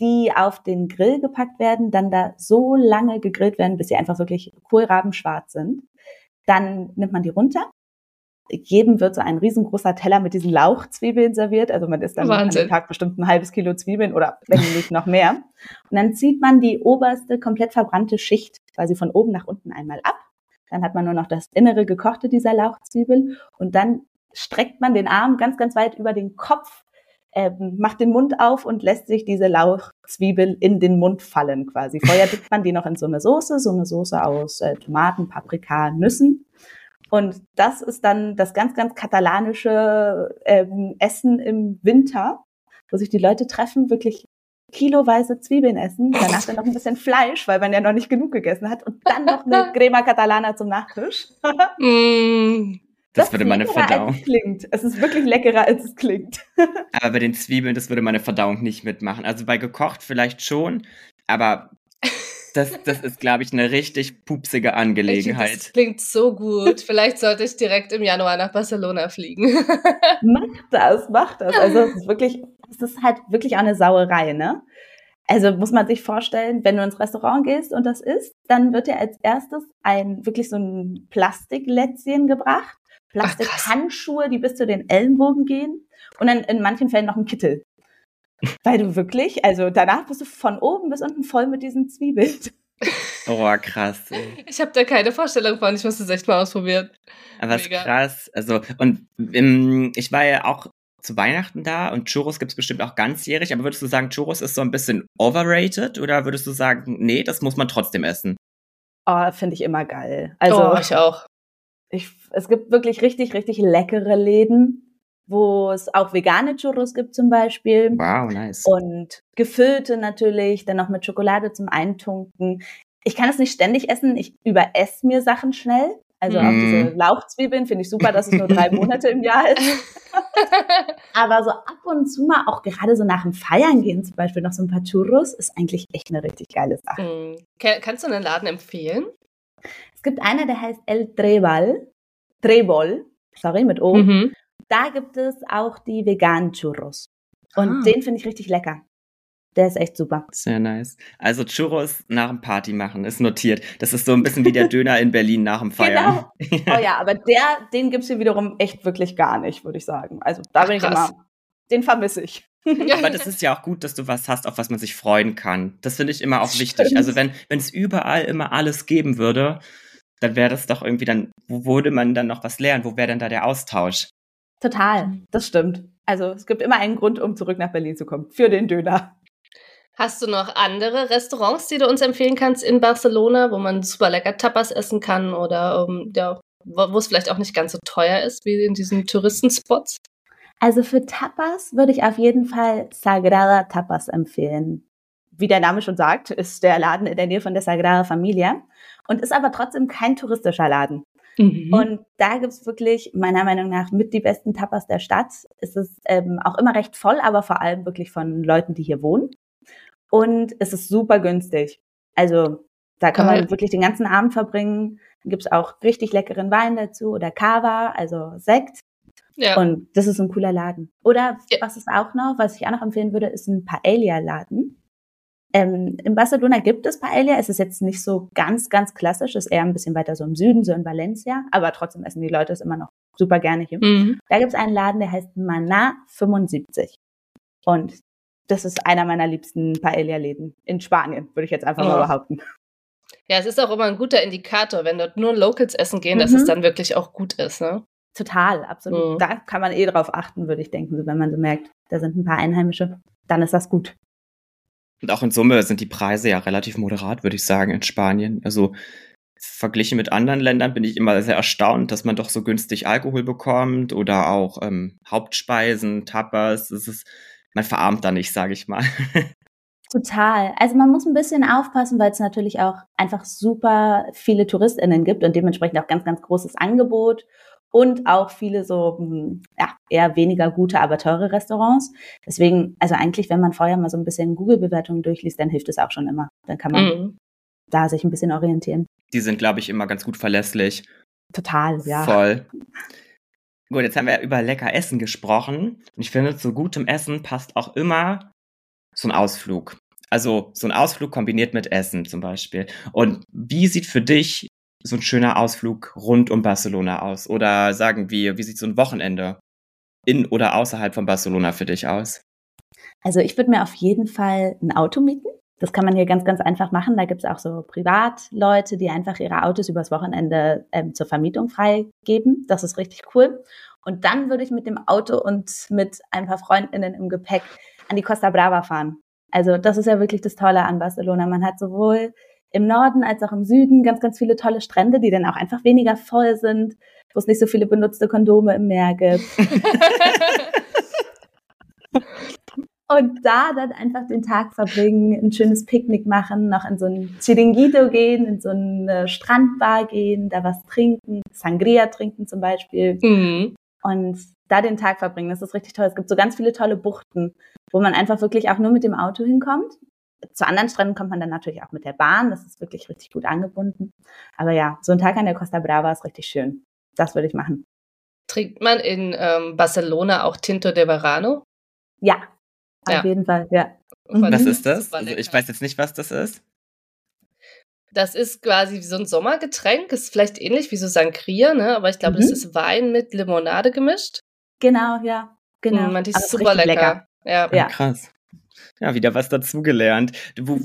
die auf den Grill gepackt werden, dann da so lange gegrillt werden, bis sie einfach wirklich kohlrabenschwarz sind. Dann nimmt man die runter. Jedem wird so ein riesengroßer Teller mit diesen Lauchzwiebeln serviert. Also man isst dann Wahnsinn. an dem Tag bestimmt ein halbes Kilo Zwiebeln oder wenn nicht noch mehr. Und dann zieht man die oberste komplett verbrannte Schicht quasi von oben nach unten einmal ab. Dann hat man nur noch das innere gekochte dieser Lauchzwiebel und dann streckt man den Arm ganz, ganz weit über den Kopf ähm, macht den Mund auf und lässt sich diese Lauchzwiebel in den Mund fallen quasi. Vorher dippt man die noch in so eine Soße, so eine Soße aus äh, Tomaten, Paprika, Nüssen. Und das ist dann das ganz, ganz katalanische ähm, Essen im Winter, wo sich die Leute treffen, wirklich kiloweise Zwiebeln essen, danach dann noch ein bisschen Fleisch, weil man ja noch nicht genug gegessen hat und dann noch eine Crema Catalana zum Nachtisch. mm. Das, das würde meine Verdauung. Als es klingt. Es ist wirklich leckerer, als es klingt. aber bei den Zwiebeln, das würde meine Verdauung nicht mitmachen. Also bei gekocht vielleicht schon, aber das, das ist, glaube ich, eine richtig pupsige Angelegenheit. das klingt so gut. Vielleicht sollte ich direkt im Januar nach Barcelona fliegen. mach das, mach das. Also es ist wirklich, es ist halt wirklich auch eine Sauerei, ne? Also muss man sich vorstellen, wenn du ins Restaurant gehst und das isst, dann wird dir als erstes ein wirklich so ein Plastiklätzchen gebracht Plastikhandschuhe, die bis zu den Ellenbogen gehen und dann in manchen Fällen noch ein Kittel. Weil du wirklich, also danach bist du von oben bis unten voll mit diesen Zwiebeln. Oh, krass. Ey. Ich habe da keine Vorstellung von, ich muss das echt mal ausprobieren. Aber es ist krass. Also, und im, ich war ja auch zu Weihnachten da und Churros gibt es bestimmt auch ganzjährig, aber würdest du sagen, Churros ist so ein bisschen overrated oder würdest du sagen, nee, das muss man trotzdem essen? Oh, finde ich immer geil. Also, oh, ich auch ich, es gibt wirklich richtig, richtig leckere Läden, wo es auch vegane Churros gibt zum Beispiel. Wow, nice. Und gefüllte natürlich, dann noch mit Schokolade zum Eintunken. Ich kann es nicht ständig essen, ich überesse mir Sachen schnell. Also mm. auch diese Lauchzwiebeln finde ich super, dass es nur drei Monate im Jahr ist. Aber so ab und zu mal, auch gerade so nach dem Feiern gehen, zum Beispiel noch so ein paar Churros, ist eigentlich echt eine richtig geile Sache. Mm. Kannst du einen Laden empfehlen? Es gibt einer, der heißt El Trebal, Trebol, sorry, mit O. Mhm. Da gibt es auch die veganen Churros. Und ah. den finde ich richtig lecker. Der ist echt super. Sehr nice. Also Churros nach dem Party machen ist notiert. Das ist so ein bisschen wie der Döner in Berlin nach dem Feiern. Genau. Oh ja, aber der, den gibt's hier wiederum echt wirklich gar nicht, würde ich sagen. Also da Ach, bin ich krass. immer, den vermisse ich. Aber das ist ja auch gut, dass du was hast, auf was man sich freuen kann. Das finde ich immer auch wichtig. Also wenn wenn es überall immer alles geben würde, dann wäre das doch irgendwie dann, wo würde man dann noch was lernen? Wo wäre denn da der Austausch? Total, das stimmt. Also es gibt immer einen Grund, um zurück nach Berlin zu kommen. Für den Döner. Hast du noch andere Restaurants, die du uns empfehlen kannst in Barcelona, wo man super lecker Tapas essen kann oder um, ähm, ja, wo es vielleicht auch nicht ganz so teuer ist wie in diesen Touristenspots? Also für Tapas würde ich auf jeden Fall Sagrada Tapas empfehlen. Wie der Name schon sagt, ist der Laden in der Nähe von der Sagrada Familia und ist aber trotzdem kein touristischer Laden. Mhm. Und da gibt's wirklich meiner Meinung nach mit die besten Tapas der Stadt. Es ist ähm, auch immer recht voll, aber vor allem wirklich von Leuten, die hier wohnen. Und es ist super günstig. Also da kann man wirklich den ganzen Abend verbringen. Dann gibt's auch richtig leckeren Wein dazu oder Cava, also Sekt. Ja. Und das ist ein cooler Laden. Oder ja. was ist auch noch, was ich auch noch empfehlen würde, ist ein Paella-Laden. Ähm, in Barcelona gibt es Paella. Es ist jetzt nicht so ganz, ganz klassisch. Es ist eher ein bisschen weiter so im Süden, so in Valencia. Aber trotzdem essen die Leute es immer noch super gerne hier. Mhm. Da gibt es einen Laden, der heißt Mana 75. Und das ist einer meiner liebsten Paella-Läden in Spanien, würde ich jetzt einfach oh. mal behaupten. Ja, es ist auch immer ein guter Indikator, wenn dort nur Locals essen gehen, mhm. dass es mhm. dann wirklich auch gut ist, ne? Total, absolut. Mhm. Da kann man eh drauf achten, würde ich denken, wenn man so merkt, da sind ein paar Einheimische, dann ist das gut. Und auch in Summe sind die Preise ja relativ moderat, würde ich sagen, in Spanien. Also verglichen mit anderen Ländern bin ich immer sehr erstaunt, dass man doch so günstig Alkohol bekommt oder auch ähm, Hauptspeisen, Tapas. Es ist, man verarmt da nicht, sage ich mal. Total. Also man muss ein bisschen aufpassen, weil es natürlich auch einfach super viele TouristInnen gibt und dementsprechend auch ganz, ganz großes Angebot und auch viele so hm, ja, eher weniger gute, aber teure Restaurants. Deswegen, also eigentlich, wenn man vorher mal so ein bisschen Google-Bewertungen durchliest, dann hilft es auch schon immer. Dann kann man mhm. da sich ein bisschen orientieren. Die sind, glaube ich, immer ganz gut verlässlich. Total, ja. Voll. Gut, jetzt haben wir über lecker Essen gesprochen. Und ich finde, zu gutem Essen passt auch immer so ein Ausflug. Also so ein Ausflug kombiniert mit Essen zum Beispiel. Und wie sieht für dich so ein schöner Ausflug rund um Barcelona aus? Oder sagen wir, wie sieht so ein Wochenende in oder außerhalb von Barcelona für dich aus? Also ich würde mir auf jeden Fall ein Auto mieten. Das kann man hier ganz, ganz einfach machen. Da gibt es auch so Privatleute, die einfach ihre Autos übers Wochenende ähm, zur Vermietung freigeben. Das ist richtig cool. Und dann würde ich mit dem Auto und mit ein paar Freundinnen im Gepäck an die Costa Brava fahren. Also das ist ja wirklich das Tolle an Barcelona. Man hat sowohl im Norden als auch im Süden ganz, ganz viele tolle Strände, die dann auch einfach weniger voll sind, wo es nicht so viele benutzte Kondome im Meer gibt. Und da dann einfach den Tag verbringen, ein schönes Picknick machen, noch in so ein Chiringuito gehen, in so eine Strandbar gehen, da was trinken, Sangria trinken zum Beispiel. Mhm. Und da den Tag verbringen, das ist richtig toll. Es gibt so ganz viele tolle Buchten, wo man einfach wirklich auch nur mit dem Auto hinkommt. Zu anderen Stränden kommt man dann natürlich auch mit der Bahn. Das ist wirklich richtig gut angebunden. Aber ja, so ein Tag an der Costa Brava ist richtig schön. Das würde ich machen. Trinkt man in ähm, Barcelona auch Tinto de Verano? Ja, auf ja. jeden Fall, ja. Was ist das? Also ich weiß jetzt nicht, was das ist. Das ist quasi wie so ein Sommergetränk. Ist vielleicht ähnlich wie so Sangria, ne? Aber ich glaube, mhm. das ist Wein mit Limonade gemischt. Genau, ja. Genau. Mhm, die ist super lecker. lecker. Ja. ja. Krass. Ja, wieder was dazugelernt.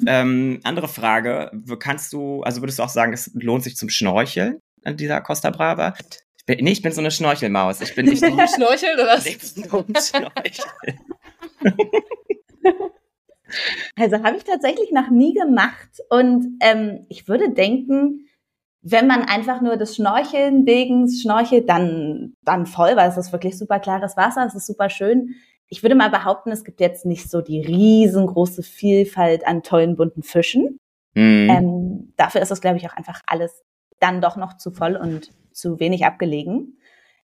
Ähm, andere Frage. Kannst du, also würdest du auch sagen, es lohnt sich zum Schnorcheln an dieser Costa Brava? Ich bin, nee, ich bin so eine Schnorchelmaus. Ich bin nicht. Schnorcheln oder was? Ich bin so ein Schnorcheln. Also habe ich tatsächlich noch nie gemacht und ähm, ich würde denken, wenn man einfach nur das Schnorcheln wegen schnorchelt, dann, dann voll, weil es ist wirklich super klares Wasser, es ist super schön. Ich würde mal behaupten, es gibt jetzt nicht so die riesengroße Vielfalt an tollen bunten Fischen. Mhm. Ähm, dafür ist es, glaube ich, auch einfach alles dann doch noch zu voll und zu wenig abgelegen.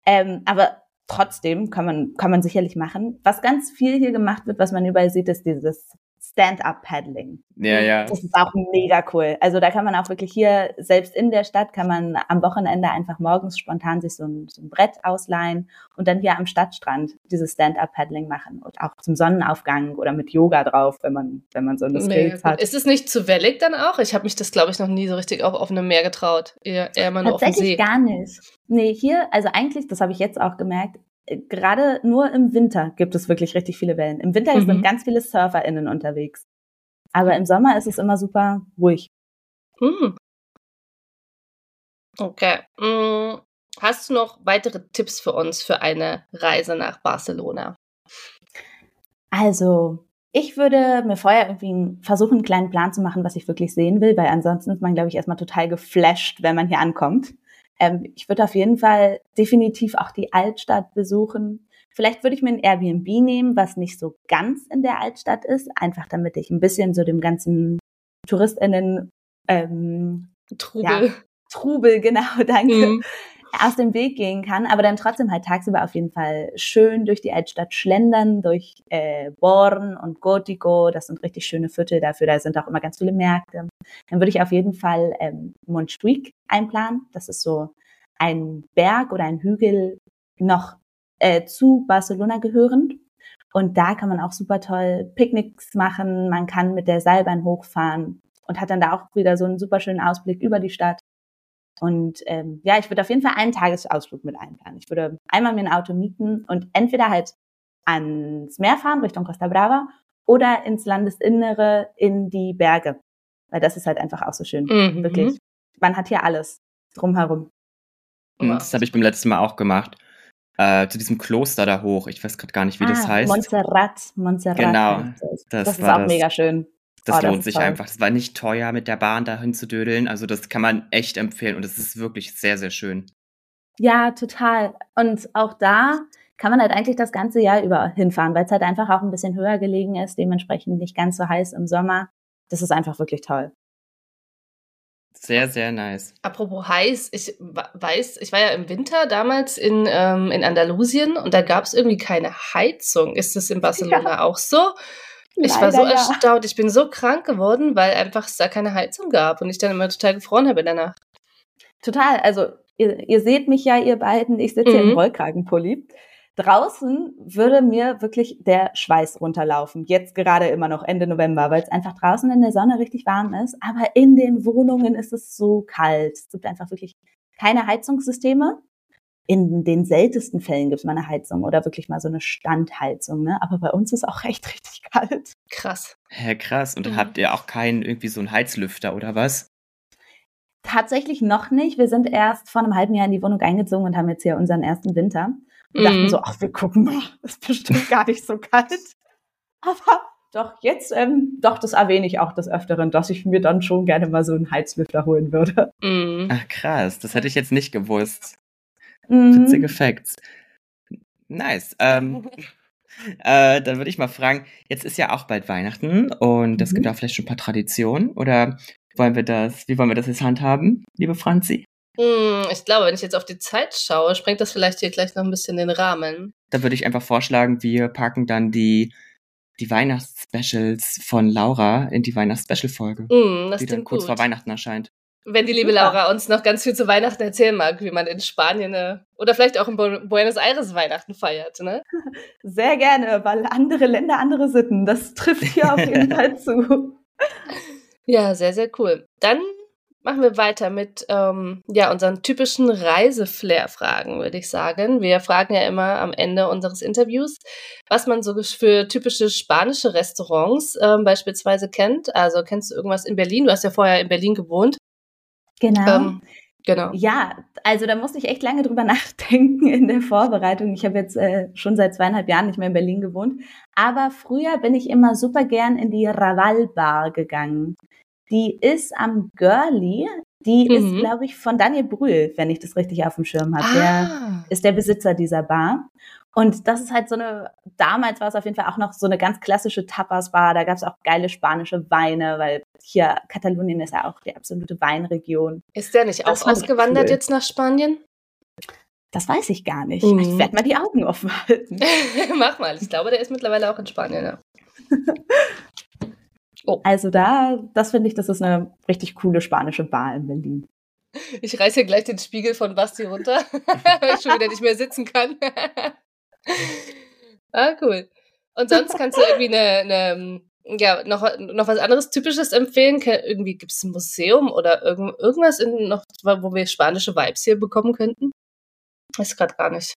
Ähm, aber trotzdem kann man, kann man sicherlich machen. Was ganz viel hier gemacht wird, was man überall sieht, ist dieses Stand-up-Paddling. Ja, ja. Das ist auch mega cool. Also da kann man auch wirklich hier, selbst in der Stadt, kann man am Wochenende einfach morgens spontan sich so ein, so ein Brett ausleihen und dann hier am Stadtstrand dieses Stand-up-Paddling machen und auch zum Sonnenaufgang oder mit Yoga drauf, wenn man, wenn man so eine Skills hat. Ist es nicht zu wellig dann auch? Ich habe mich das, glaube ich, noch nie so richtig auf offenem Meer getraut. Eher, eher mal nur auf dem See. gar nicht. Nee, hier, also eigentlich, das habe ich jetzt auch gemerkt, gerade nur im Winter gibt es wirklich richtig viele Wellen. Im Winter mhm. sind ganz viele SurferInnen unterwegs. Aber im Sommer ist es immer super ruhig. Mhm. Okay. Mm, hast du noch weitere Tipps für uns für eine Reise nach Barcelona? Also, ich würde mir vorher irgendwie versuchen, einen kleinen Plan zu machen, was ich wirklich sehen will, weil ansonsten ist man, glaube ich, erstmal total geflasht, wenn man hier ankommt. Ähm, ich würde auf jeden Fall definitiv auch die Altstadt besuchen. Vielleicht würde ich mir ein Airbnb nehmen, was nicht so ganz in der Altstadt ist, einfach damit ich ein bisschen so dem ganzen TouristInnen ähm, Trubel. Ja, Trubel, genau, danke. Mhm aus dem Weg gehen kann, aber dann trotzdem halt tagsüber auf jeden Fall schön durch die Altstadt schlendern, durch äh, Born und Gotico, das sind richtig schöne Viertel dafür, da sind auch immer ganz viele Märkte. Dann würde ich auf jeden Fall ähm, Montjuic einplanen, das ist so ein Berg oder ein Hügel noch äh, zu Barcelona gehörend. Und da kann man auch super toll Picknicks machen, man kann mit der Seilbahn hochfahren und hat dann da auch wieder so einen super schönen Ausblick über die Stadt. Und ähm, ja, ich würde auf jeden Fall einen Tagesausflug mit einplanen. Ich würde einmal mir ein Auto mieten und entweder halt ans Meer fahren, Richtung Costa Brava, oder ins Landesinnere in die Berge. Weil das ist halt einfach auch so schön. Mhm. Wirklich. Man hat hier alles drumherum. Mhm, das habe ich beim letzten Mal auch gemacht. Äh, zu diesem Kloster da hoch. Ich weiß gerade gar nicht, wie ah, das heißt. Montserrat. Montserrat. Genau. Das, das ist auch das. mega schön. Das oh, lohnt das sich toll. einfach. Das war nicht teuer, mit der Bahn dahin zu dödeln. Also das kann man echt empfehlen und es ist wirklich sehr, sehr schön. Ja, total. Und auch da, kann man halt eigentlich das ganze Jahr über hinfahren, weil es halt einfach auch ein bisschen höher gelegen ist, dementsprechend nicht ganz so heiß im Sommer. Das ist einfach wirklich toll. Sehr, sehr nice. Apropos heiß, ich weiß, ich war ja im Winter damals in, ähm, in Andalusien und da gab es irgendwie keine Heizung. Ist das in Barcelona ja. auch so? Ich Leider war so ja. erstaunt, ich bin so krank geworden, weil einfach es da keine Heizung gab und ich dann immer total gefroren habe in der Nacht. Total, also ihr, ihr seht mich ja, ihr beiden, ich sitze mhm. hier im Rollkragenpulli. Draußen würde mir wirklich der Schweiß runterlaufen. Jetzt gerade immer noch Ende November, weil es einfach draußen in der Sonne richtig warm ist. Aber in den Wohnungen ist es so kalt. Es gibt einfach wirklich keine Heizungssysteme. In den seltensten Fällen gibt es mal eine Heizung oder wirklich mal so eine Standheizung. Ne? Aber bei uns ist auch echt richtig kalt. Krass. Hä, krass. Und mhm. habt ihr auch keinen irgendwie so einen Heizlüfter oder was? Tatsächlich noch nicht. Wir sind erst vor einem halben Jahr in die Wohnung eingezogen und haben jetzt hier unseren ersten Winter. Und dachten mhm. so, ach, wir gucken mal, ist bestimmt gar nicht so kalt. Aber doch, jetzt, ähm, doch, das erwähne ich auch des Öfteren, dass ich mir dann schon gerne mal so einen Heizlüfter holen würde. Mhm. Ach, krass, das hätte ich jetzt nicht gewusst. Mhm. Witzige Facts. Nice. Ähm, äh, dann würde ich mal fragen, jetzt ist ja auch bald Weihnachten und es mhm. gibt auch vielleicht schon ein paar Traditionen oder wollen wir das, wie wollen wir das jetzt handhaben, liebe Franzi? Hm, ich glaube, wenn ich jetzt auf die Zeit schaue, sprengt das vielleicht hier gleich noch ein bisschen den Rahmen. Da würde ich einfach vorschlagen, wir packen dann die, die Weihnachtsspecials von Laura in die Weihnachtsspecial-Folge, mm, die dann kurz gut. vor Weihnachten erscheint. Wenn die liebe Laura uns noch ganz viel zu Weihnachten erzählen mag, wie man in Spanien äh, oder vielleicht auch in Buenos Aires Weihnachten feiert, ne? Sehr gerne, weil andere Länder andere Sitten. Das trifft hier auf jeden Fall zu. Ja, sehr, sehr cool. Dann Machen wir weiter mit ähm, ja, unseren typischen Reiseflair-Fragen, würde ich sagen. Wir fragen ja immer am Ende unseres Interviews, was man so für typische spanische Restaurants ähm, beispielsweise kennt. Also kennst du irgendwas in Berlin? Du hast ja vorher in Berlin gewohnt. Genau. Ähm, genau. Ja, also da musste ich echt lange drüber nachdenken in der Vorbereitung. Ich habe jetzt äh, schon seit zweieinhalb Jahren nicht mehr in Berlin gewohnt. Aber früher bin ich immer super gern in die Raval Bar gegangen. Die ist am Girlie. Die mhm. ist, glaube ich, von Daniel Brühl, wenn ich das richtig auf dem Schirm habe. Ah. Der ist der Besitzer dieser Bar. Und das ist halt so eine, damals war es auf jeden Fall auch noch so eine ganz klassische Tapas-Bar. Da gab es auch geile spanische Weine, weil hier Katalonien ist ja auch die absolute Weinregion. Ist der nicht das auch ausgewandert cool. jetzt nach Spanien? Das weiß ich gar nicht. Mhm. Ich werde mal die Augen offen halten. Mach mal. Ich glaube, der ist mittlerweile auch in Spanien, ja. Oh. Also da, das finde ich, das ist eine richtig coole spanische Bar in Berlin. Ich reiße hier gleich den Spiegel von Basti runter, weil ich schon wieder nicht mehr sitzen kann. ah, cool. Und sonst kannst du irgendwie eine, eine ja, noch, noch was anderes Typisches empfehlen? Irgendwie gibt es ein Museum oder irgend, irgendwas, in, noch, wo wir spanische Vibes hier bekommen könnten? Weiß gerade gar nicht.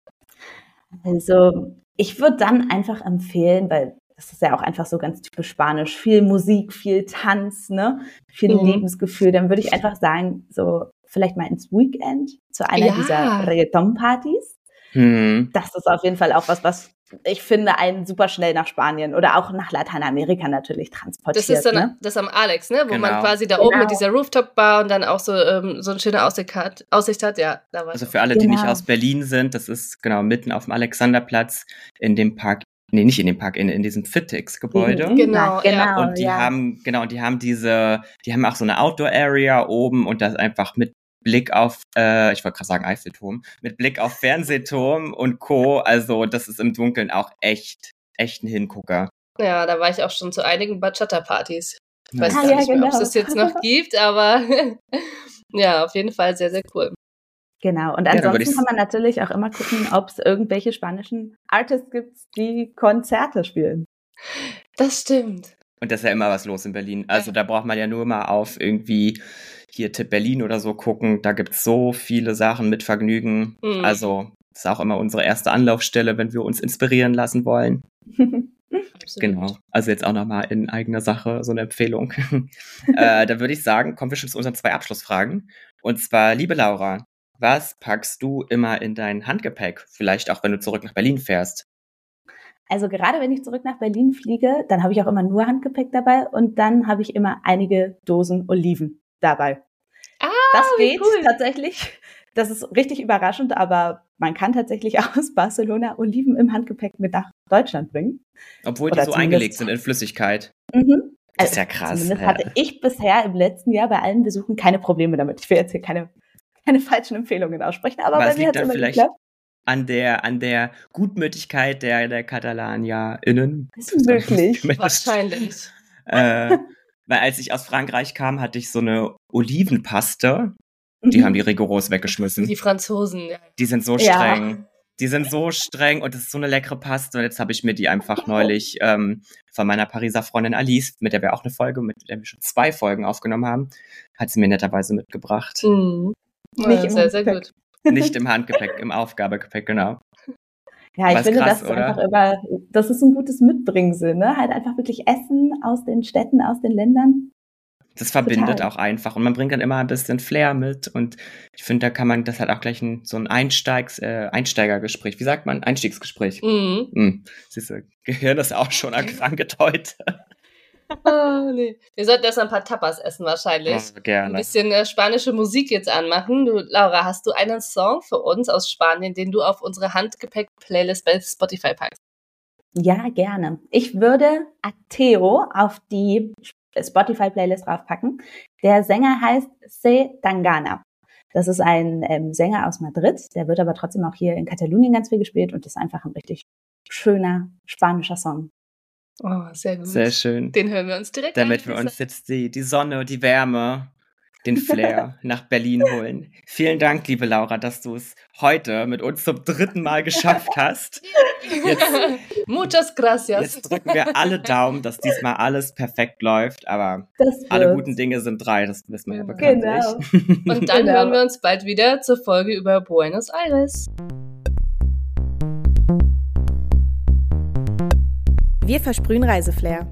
Also, ich würde dann einfach empfehlen, weil das ist ja auch einfach so ganz typisch spanisch. Viel Musik, viel Tanz, ne? Viel mhm. Lebensgefühl. Dann würde ich einfach sagen, so vielleicht mal ins Weekend zu einer ja. dieser Reggaeton-Partys. Mhm. Das ist auf jeden Fall auch was, was ich finde, einen super schnell nach Spanien oder auch nach Lateinamerika natürlich transportiert. Das ist dann ne? das am Alex, ne? Wo genau. man quasi da genau. oben mit dieser Rooftop-Bar und dann auch so, ähm, so eine schöne Aussicht hat. Aussicht hat. Ja, da war Also für alle, genau. die nicht genau. aus Berlin sind, das ist genau mitten auf dem Alexanderplatz in dem Park nee, nicht in dem Park, in, in diesem Fitix-Gebäude. Genau, genau. Und die ja. haben, genau, die haben diese, die haben auch so eine Outdoor-Area oben und das einfach mit Blick auf, äh, ich wollte gerade sagen Eiffelturm, mit Blick auf Fernsehturm und Co. Also das ist im Dunkeln auch echt, echt ein Hingucker. Ja, da war ich auch schon zu einigen Bachata-Partys. Ich weiß ah, gar ja, nicht mehr, genau. ob es das jetzt noch gibt, aber ja, auf jeden Fall sehr, sehr cool. Genau. Und ansonsten ja, kann man natürlich auch immer gucken, ob es irgendwelche spanischen Artists gibt, die Konzerte spielen. Das stimmt. Und das ist ja immer was los in Berlin. Also da braucht man ja nur mal auf irgendwie hier Tipp Berlin oder so gucken. Da gibt es so viele Sachen mit Vergnügen. Mhm. Also das ist auch immer unsere erste Anlaufstelle, wenn wir uns inspirieren lassen wollen. genau. Also jetzt auch nochmal in eigener Sache so eine Empfehlung. äh, da würde ich sagen, kommen wir schon zu unseren zwei Abschlussfragen. Und zwar, liebe Laura, was packst du immer in dein Handgepäck? Vielleicht auch, wenn du zurück nach Berlin fährst. Also gerade wenn ich zurück nach Berlin fliege, dann habe ich auch immer nur Handgepäck dabei und dann habe ich immer einige Dosen Oliven dabei. Ah, das geht cool. tatsächlich. Das ist richtig überraschend, aber man kann tatsächlich aus Barcelona Oliven im Handgepäck mit nach Deutschland bringen. Obwohl die so eingelegt sind in Flüssigkeit. Mhm. Das ist ja krass. Zumindest hatte ich bisher im letzten Jahr bei allen Besuchen keine Probleme damit. Ich will jetzt hier keine, keine falschen Empfehlungen aussprechen, aber, Aber bei mir hat es immer vielleicht geklappt. An der, an der Gutmütigkeit der, der KatalanierInnen. Ist möglich. Wahrscheinlich. äh, weil als ich aus Frankreich kam, hatte ich so eine Olivenpaste. Die Mhm. haben die rigoros weggeschmissen. Die Franzosen. Ja. Die sind so Ja. streng. Die sind so streng und es ist so eine leckere Paste. Und jetzt habe ich mir die einfach neulich ähm, von meiner Pariser Freundin Alice, mit der wir auch eine Folge, mit der wir schon zwei Folgen aufgenommen haben, hat sie mir netterweise mitgebracht. Mhm. Ja, sehr, sehr gut. Nicht im Handgepäck, im Aufgabegepäck, genau. Ja, ich finde, krass, das ist oder? einfach immer, das ist ein gutes Mitbringsel, ne? Halt einfach wirklich Essen aus den Städten, aus den Ländern. Das verbindet Total. auch einfach und man bringt dann immer ein bisschen Flair mit und ich finde, da kann man, das hat auch gleich ein, so ein Einsteigs, äh, Einsteigergespräch. Wie sagt man? Einstiegsgespräch. Mhm. Hm. Siehst du, Gehirn ist auch schon erkrankt heute. Ah, nee. Wir sollten erst ein paar Tapas essen wahrscheinlich. Oh, Ein gerne. bisschen äh, spanische Musik jetzt anmachen. Du, Laura, hast du einen Song für uns aus Spanien, den du auf unsere Handgepäck-Playlist bei Spotify packst? Ja, gerne. Ich würde Ateo auf die Spotify-Playlist draufpacken. Der Sänger heißt Se Tangana. Das ist ein ähm, Sänger aus Madrid, der wird aber trotzdem auch hier in Katalonien ganz viel gespielt und ist einfach ein richtig schöner spanischer Song. Oh, sehr gut. Sehr schön. Den hören wir uns direkt Damit an. wir uns jetzt die, die Sonne, die Wärme, den Flair nach Berlin holen. Vielen Dank, liebe Laura, dass du es heute mit uns zum dritten Mal geschafft hast. Jetzt, Muchas gracias. jetzt drücken wir alle Daumen, dass diesmal alles perfekt läuft, aber alle guten Dinge sind drei, das wissen wir ja Genau. bekanntlich. Und dann Genau. hören wir uns bald wieder zur Folge über Buenos Aires. Wir versprühen Reiseflair.